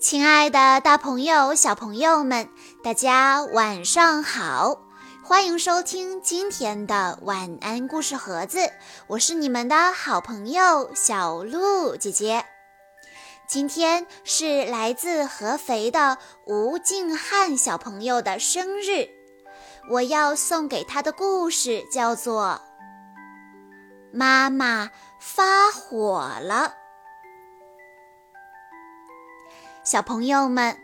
亲爱的，大朋友、小朋友们，大家晚上好！欢迎收听今天的晚安故事盒子，我是你们的好朋友小鹿姐姐。今天是来自合肥的吴静汉小朋友的生日，我要送给他的故事叫做《妈妈发火了》。小朋友们，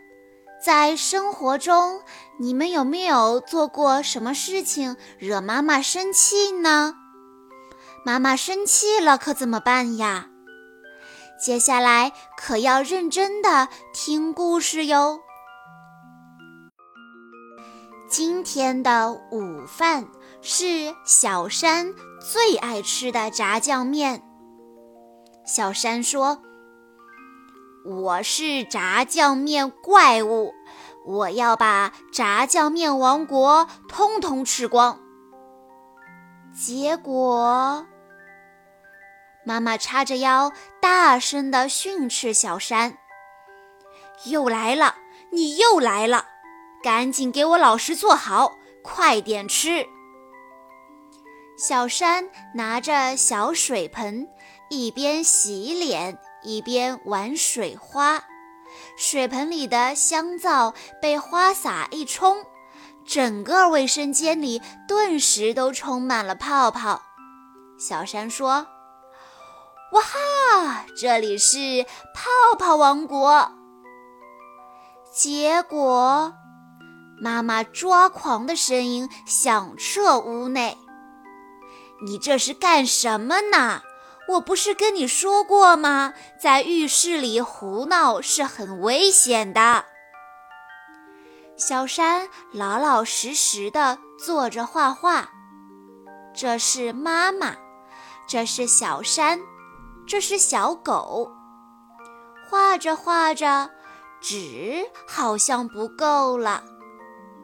在生活中，你们有没有做过什么事情惹妈妈生气呢？妈妈生气了可怎么办呀？接下来可要认真的听故事哟。今天的午饭是小山最爱吃的炸酱面。小山说。我是炸酱面怪物，我要把炸酱面王国通通吃光。结果，妈妈叉着腰，大声地训斥小山：“又来了，你又来了！赶紧给我老实坐好，快点吃！”小山拿着小水盆，一边洗脸。一边玩水花，水盆里的香皂被花洒一冲，整个卫生间里顿时都充满了泡泡。小山说：“哇哈，这里是泡泡王国。”结果，妈妈抓狂的声音响彻屋内：“你这是干什么呢？”我不是跟你说过吗？在浴室里胡闹是很危险的。小山老老实实的坐着画画，这是妈妈，这是小山，这是小狗。画着画着，纸好像不够了。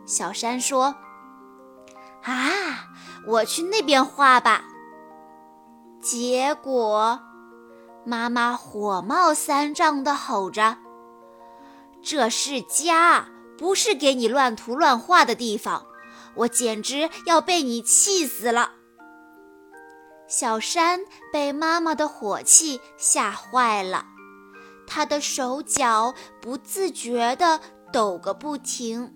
小山说：“啊，我去那边画吧。”结果，妈妈火冒三丈地吼着：“这是家，不是给你乱涂乱画的地方！我简直要被你气死了！”小山被妈妈的火气吓坏了，他的手脚不自觉地抖个不停，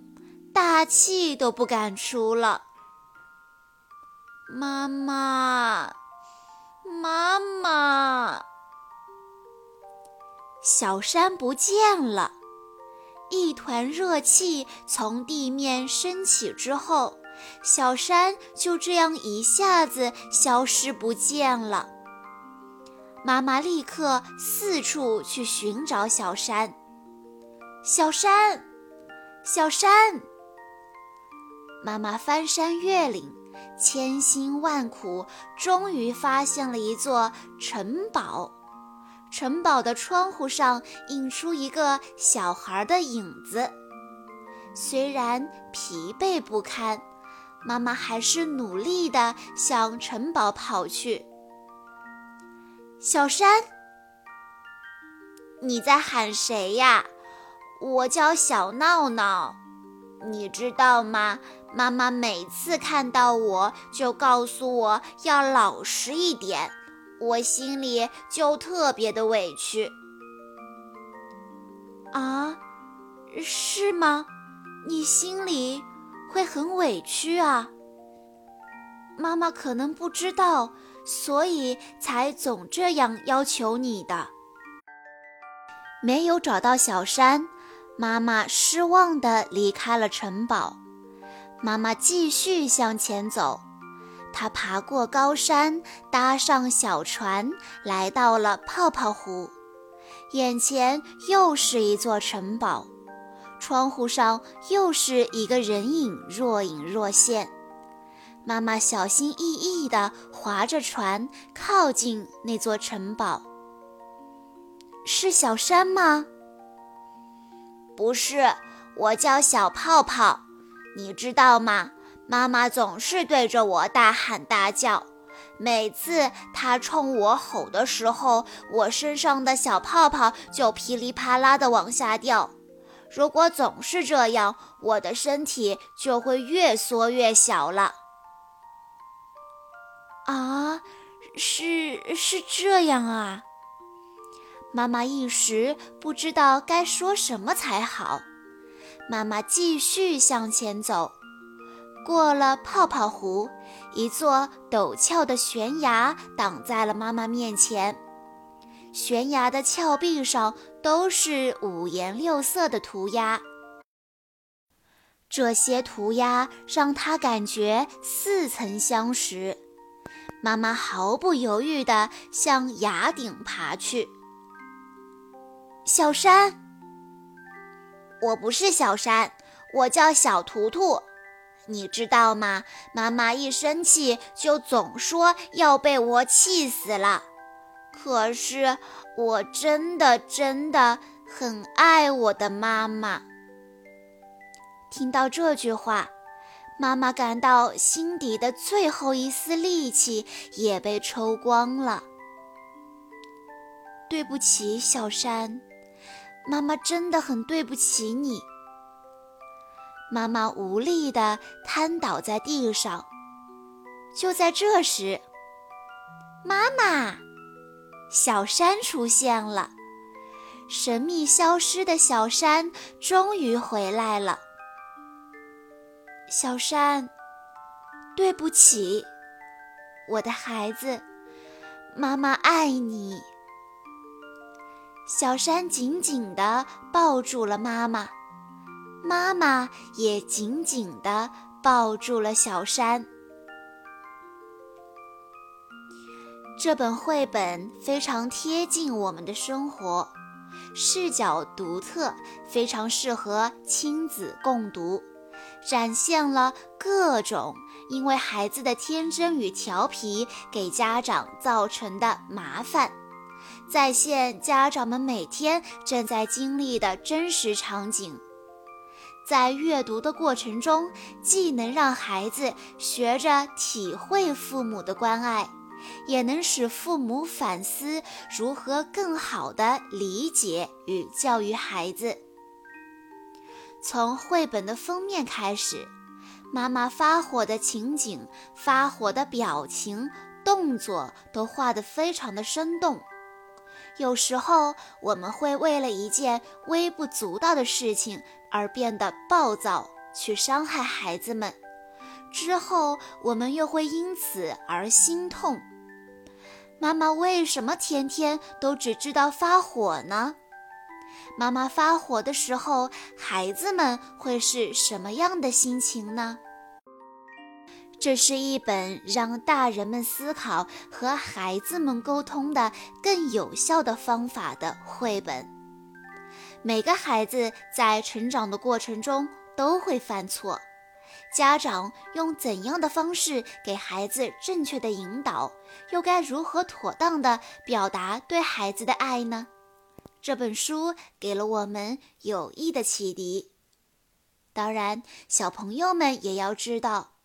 大气都不敢出了。妈妈。妈妈，小山不见了。一团热气从地面升起之后，小山就这样一下子消失不见了。妈妈立刻四处去寻找小山。小山，小山！妈妈翻山越岭。千辛万苦，终于发现了一座城堡。城堡的窗户上映出一个小孩的影子。虽然疲惫不堪，妈妈还是努力地向城堡跑去。小山，你在喊谁呀？我叫小闹闹，你知道吗？妈妈每次看到我就告诉我要老实一点，我心里就特别的委屈。啊，是吗？你心里会很委屈啊？妈妈可能不知道，所以才总这样要求你的。没有找到小山，妈妈失望地离开了城堡。妈妈继续向前走，她爬过高山，搭上小船，来到了泡泡湖。眼前又是一座城堡，窗户上又是一个人影，若隐若现。妈妈小心翼翼地划着船，靠近那座城堡。是小山吗？不是，我叫小泡泡。你知道吗？妈妈总是对着我大喊大叫，每次她冲我吼的时候，我身上的小泡泡就噼里啪啦地往下掉。如果总是这样，我的身体就会越缩越小了。啊，是是这样啊！妈妈一时不知道该说什么才好。妈妈继续向前走，过了泡泡湖，一座陡峭的悬崖挡在了妈妈面前。悬崖的峭壁上都是五颜六色的涂鸦，这些涂鸦让她感觉似曾相识。妈妈毫不犹豫地向崖顶爬去。小山。我不是小山，我叫小图图，你知道吗？妈妈一生气就总说要被我气死了。可是我真的真的很爱我的妈妈。听到这句话，妈妈感到心底的最后一丝力气也被抽光了。对不起，小山。妈妈真的很对不起你。妈妈无力地瘫倒在地上。就在这时，妈妈，小山出现了。神秘消失的小山终于回来了。小山，对不起，我的孩子，妈妈爱你。小山紧紧地抱住了妈妈，妈妈也紧紧地抱住了小山。这本绘本非常贴近我们的生活，视角独特，非常适合亲子共读，展现了各种因为孩子的天真与调皮给家长造成的麻烦。再现家长们每天正在经历的真实场景，在阅读的过程中，既能让孩子学着体会父母的关爱，也能使父母反思如何更好地理解与教育孩子。从绘本的封面开始，妈妈发火的情景、发火的表情、动作都画得非常的生动。有时候我们会为了一件微不足道的事情而变得暴躁，去伤害孩子们，之后我们又会因此而心痛。妈妈为什么天天都只知道发火呢？妈妈发火的时候，孩子们会是什么样的心情呢？这是一本让大人们思考和孩子们沟通的更有效的方法的绘本。每个孩子在成长的过程中都会犯错，家长用怎样的方式给孩子正确的引导，又该如何妥当的表达对孩子的爱呢？这本书给了我们有益的启迪。当然，小朋友们也要知道。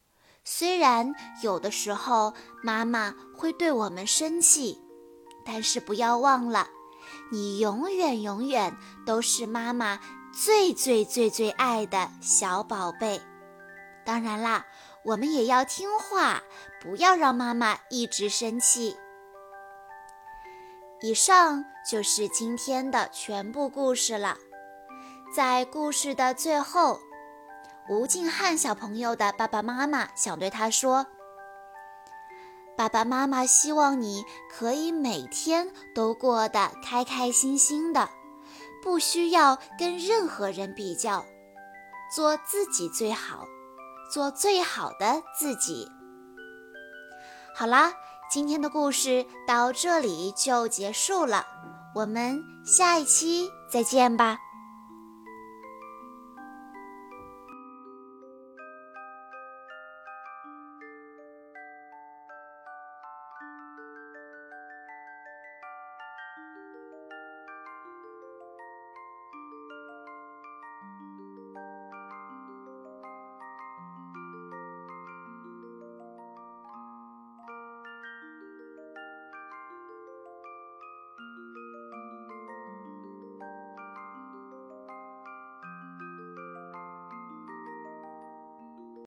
虽然有的时候妈妈会对我们生气，但是不要忘了，你永远永远都是妈妈最最最最爱的小宝贝。当然啦，我们也要听话，不要让妈妈一直生气。以上就是今天的全部故事了，在故事的最后。吴静汉小朋友的爸爸妈妈想对他说：“爸爸妈妈希望你可以每天都过得开开心心的，不需要跟任何人比较，做自己最好，做最好的自己。”好啦，今天的故事到这里就结束了，我们下一期再见吧。